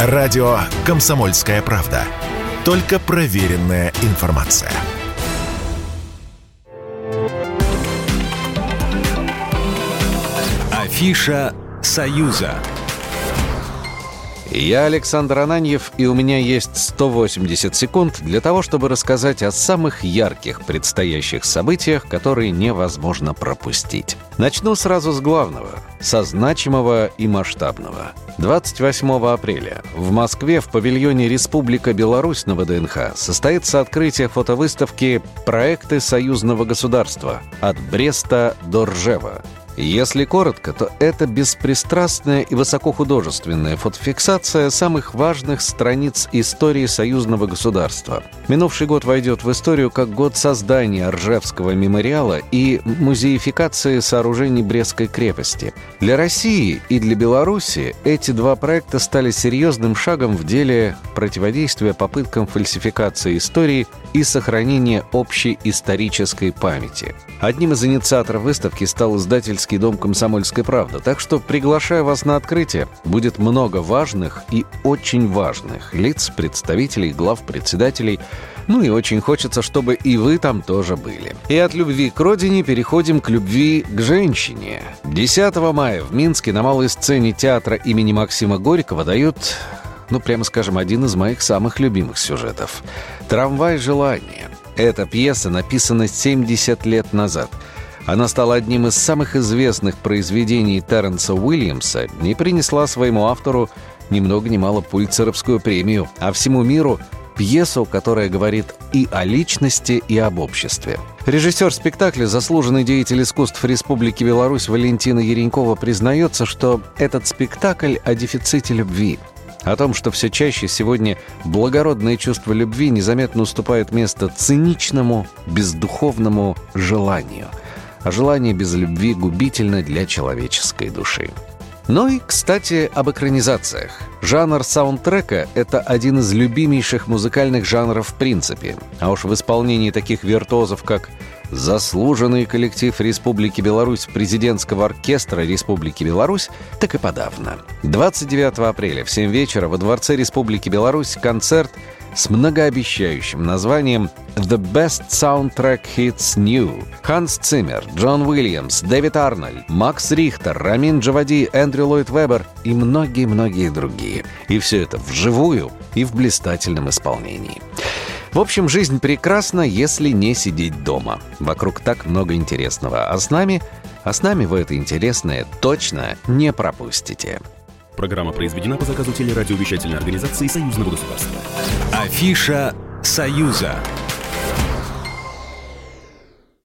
Радио «Комсомольская правда». Только проверенная информация. Афиша «Союза». Я Александр Ананьев, и у меня есть 180 секунд для того, чтобы рассказать о самых ярких предстоящих событиях, которые невозможно пропустить. Начну сразу с главного, со значимого и масштабного. 28 апреля в Москве в павильоне «Республика Беларусь» на ВДНХ состоится открытие фотовыставки «Проекты союзного государства. От Бреста до Ржева». Если коротко, то это беспристрастная и высокохудожественная фотофиксация самых важных страниц истории союзного государства. Минувший год войдет в историю как год создания Ржевского мемориала и музеификации сооружений Брестской крепости. Для России и для Беларуси эти два проекта стали серьезным шагом в деле противодействия попыткам фальсификации истории и сохранения общей исторической памяти. Одним из инициаторов выставки стал издательский дом «Комсомольская правда». Так что приглашаю вас на открытие. Будет много важных и очень важных лиц, представителей, глав, председателей. Ну и очень хочется, чтобы и вы там тоже были. И от любви к родине переходим к любви к женщине. 10 мая в Минске на малой сцене театра имени Максима Горького дают ну, прямо скажем, один из моих самых любимых сюжетов. «Трамвай желания». Эта пьеса написана 70 лет назад – она стала одним из самых известных произведений Терренса Уильямса и принесла своему автору ни много ни мало Пульцеровскую премию, а всему миру пьесу, которая говорит и о личности, и об обществе. Режиссер спектакля, заслуженный деятель искусств Республики Беларусь Валентина Еренькова признается, что этот спектакль о дефиците любви, о том, что все чаще сегодня благородное чувство любви незаметно уступает место циничному, бездуховному желанию – а желание без любви губительно для человеческой души. Ну и, кстати, об экранизациях. Жанр саундтрека — это один из любимейших музыкальных жанров в принципе. А уж в исполнении таких виртуозов, как заслуженный коллектив Республики Беларусь президентского оркестра Республики Беларусь, так и подавно. 29 апреля в 7 вечера во Дворце Республики Беларусь концерт — с многообещающим названием «The Best Soundtrack Hits New». Ханс Циммер, Джон Уильямс, Дэвид Арнольд, Макс Рихтер, Рамин Джавади, Эндрю Ллойд Вебер и многие-многие другие. И все это вживую и в блистательном исполнении. В общем, жизнь прекрасна, если не сидеть дома. Вокруг так много интересного. А с нами, а с нами вы это интересное точно не пропустите. Программа произведена по заказу телерадиовещательной организации Союзного государства. Афиша «Союза».